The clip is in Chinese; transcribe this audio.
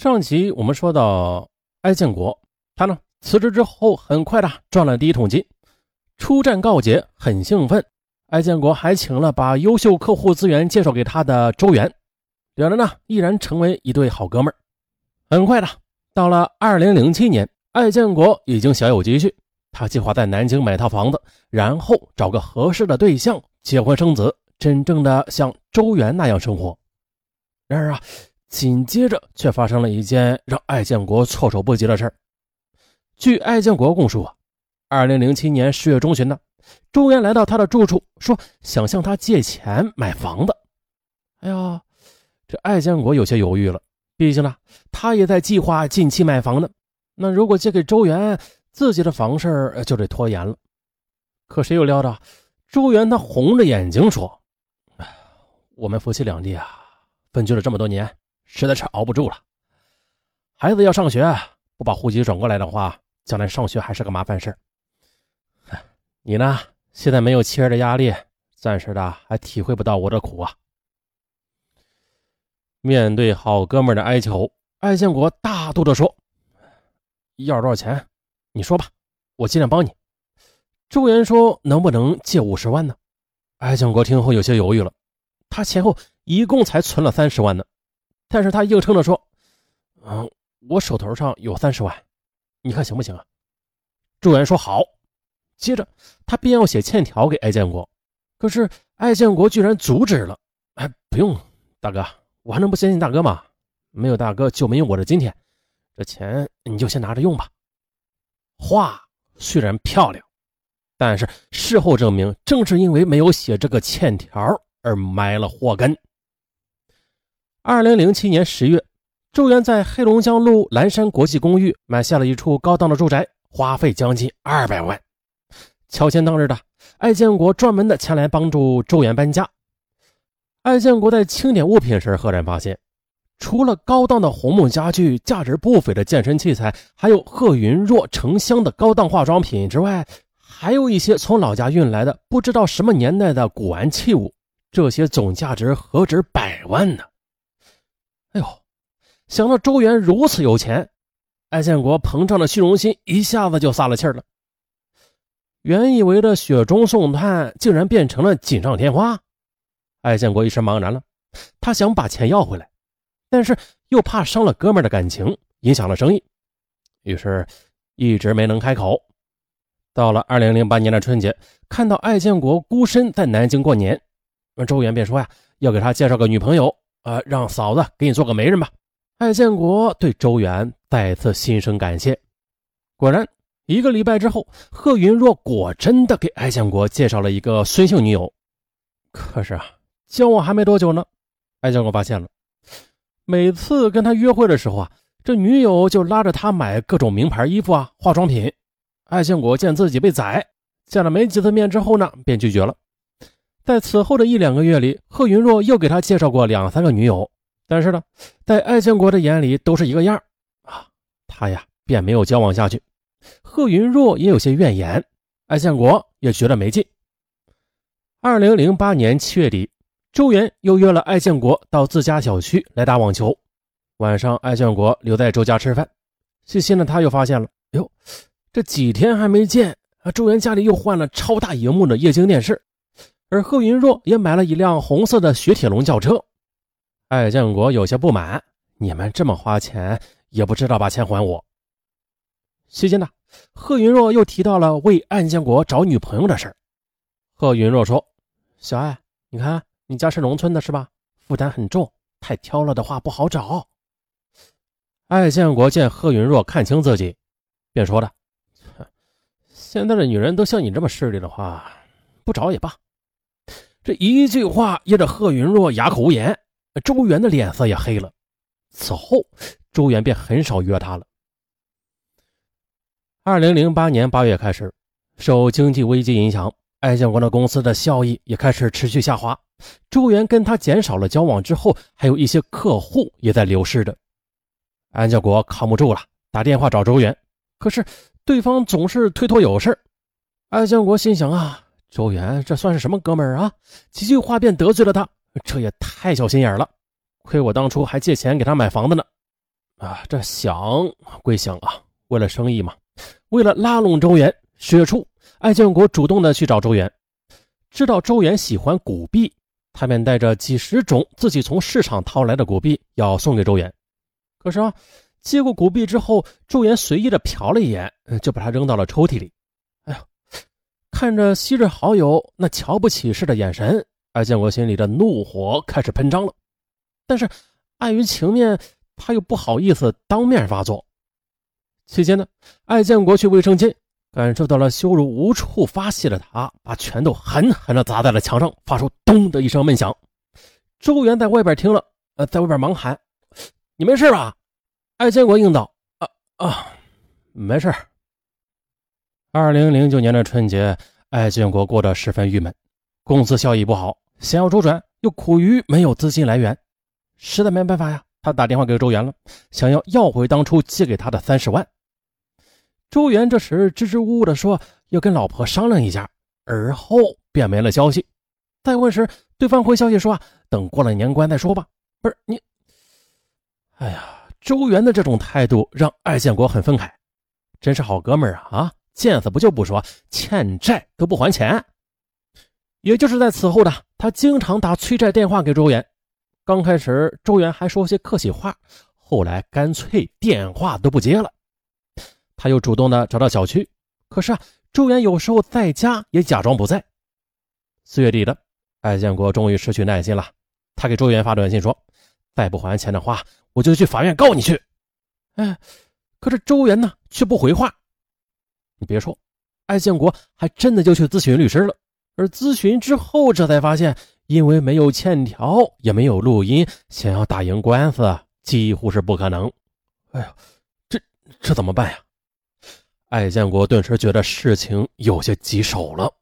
上集我们说到，艾建国他呢辞职之后，很快的赚了第一桶金，出战告捷，很兴奋。艾建国还请了把优秀客户资源介绍给他的周元，两人呢毅然成为一对好哥们儿。很快的，到了二零零七年，艾建国已经小有积蓄，他计划在南京买套房子，然后找个合适的对象结婚生子，真正的像周元那样生活。然而啊。紧接着，却发生了一件让艾建国措手不及的事儿。据艾建国供述啊，二零零七年十月中旬呢，周元来到他的住处，说想向他借钱买房子。哎呀，这艾建国有些犹豫了，毕竟呢，他也在计划近期买房呢。那如果借给周元，自己的房事就得拖延了。可谁又料到，周元他红着眼睛说：“我们夫妻两地啊，分居了这么多年。”实在是熬不住了，孩子要上学，不把户籍转过来的话，将来上学还是个麻烦事你呢，现在没有妻儿的压力，暂时的还体会不到我的苦啊。面对好哥们的哀求，艾建国大度的说：“要多少钱？你说吧，我尽量帮你。”周岩说：“能不能借五十万呢？”艾建国听后有些犹豫了，他前后一共才存了三十万呢。但是他硬撑着说：“嗯，我手头上有三十万，你看行不行啊？”周元说：“好。”接着他便要写欠条给艾建国，可是艾建国居然阻止了：“哎，不用，大哥，我还能不相信大哥吗？没有大哥就没有我的今天，这钱你就先拿着用吧。”话虽然漂亮，但是事后证明，正是因为没有写这个欠条而埋了祸根。二零零七年十月，周元在黑龙江路蓝山国际公寓买下了一处高档的住宅，花费将近二百万。乔迁当日的，艾建国专门的前来帮助周元搬家。艾建国在清点物品时，赫然发现，除了高档的红木家具、价值不菲的健身器材，还有贺云若成箱的高档化妆品之外，还有一些从老家运来的不知道什么年代的古玩器物，这些总价值何止百万呢？哎呦，想到周元如此有钱，艾建国膨胀的虚荣心一下子就撒了气儿了。原以为的雪中送炭，竟然变成了锦上添花。艾建国一时茫然了，他想把钱要回来，但是又怕伤了哥们的感情，影响了生意，于是一直没能开口。到了二零零八年的春节，看到艾建国孤身在南京过年，周元便说呀，要给他介绍个女朋友。啊，让嫂子给你做个媒人吧。艾建国对周元再次心生感谢。果然，一个礼拜之后，贺云若果真的给艾建国介绍了一个孙姓女友。可是啊，交往还没多久呢，艾建国发现了，每次跟他约会的时候啊，这女友就拉着他买各种名牌衣服啊、化妆品。艾建国见自己被宰，见了没几次面之后呢，便拒绝了。在此后的一两个月里，贺云若又给他介绍过两三个女友，但是呢，在艾建国的眼里都是一个样啊，他呀便没有交往下去。贺云若也有些怨言，艾建国也觉得没劲。二零零八年七月底，周元又约了艾建国到自家小区来打网球。晚上，艾建国留在周家吃饭，细心的他又发现了，哎呦，这几天还没见啊，周元家里又换了超大荧幕的液晶电视。而贺云若也买了一辆红色的雪铁龙轿车，艾建国有些不满：“你们这么花钱，也不知道把钱还我。”期间呢，贺云若又提到了为艾建国找女朋友的事贺云若说：“小艾，你看你家是农村的，是吧？负担很重，太挑了的话不好找。”艾建国见贺云若看清自己，便说了：“现在的女人都像你这么势利的话，不找也罢。”这一句话噎得贺云若哑口无言，周元的脸色也黑了。此后，周元便很少约他了。二零零八年八月开始，受经济危机影响，艾建国的公司的效益也开始持续下滑。周元跟他减少了交往之后，还有一些客户也在流失着。艾建国扛不住了，打电话找周元，可是对方总是推脱有事。艾建国心想啊。周元，这算是什么哥们儿啊？几句话便得罪了他，这也太小心眼了。亏我当初还借钱给他买房子呢。啊，这想归想啊，为了生意嘛，为了拉拢周元，十月初，艾建国主动的去找周元，知道周元喜欢古币，他便带着几十种自己从市场淘来的古币要送给周元。可是啊，接过古币之后，周元随意的瞟了一眼，就把它扔到了抽屉里。看着昔日好友那瞧不起似的眼神，艾建国心里的怒火开始喷张了。但是碍于情面。他又不好意思当面发作。期间呢，艾建国去卫生间，感受到了羞辱无处发泄的他，把拳头狠狠地砸在了墙上，发出“咚”的一声闷响。周元在外边听了，呃，在外边忙喊：“你没事吧？”艾建国应道：“啊啊，没事。”二零零九年的春节，艾建国过得十分郁闷，公司效益不好，想要周转，又苦于没有资金来源，实在没办法呀。他打电话给周元了，想要要回当初借给他的三十万。周元这时支支吾吾地说要跟老婆商量一下，而后便没了消息。再问时，对方回消息说，等过了年关再说吧。不是你，哎呀，周元的这种态度让艾建国很愤慨，真是好哥们儿啊啊！见死不救不说，欠债都不还钱。也就是在此后的，他经常打催债电话给周元。刚开始，周元还说些客气话，后来干脆电话都不接了。他又主动的找到小区，可是啊，周元有时候在家也假装不在。四月底的，艾建国终于失去耐心了，他给周元发短信说：“再不还钱的话，我就去法院告你去。”哎，可是周元呢却不回话。你别说，艾建国还真的就去咨询律师了。而咨询之后，这才发现。因为没有欠条，也没有录音，想要打赢官司几乎是不可能。哎呀，这这怎么办呀？艾建国顿时觉得事情有些棘手了。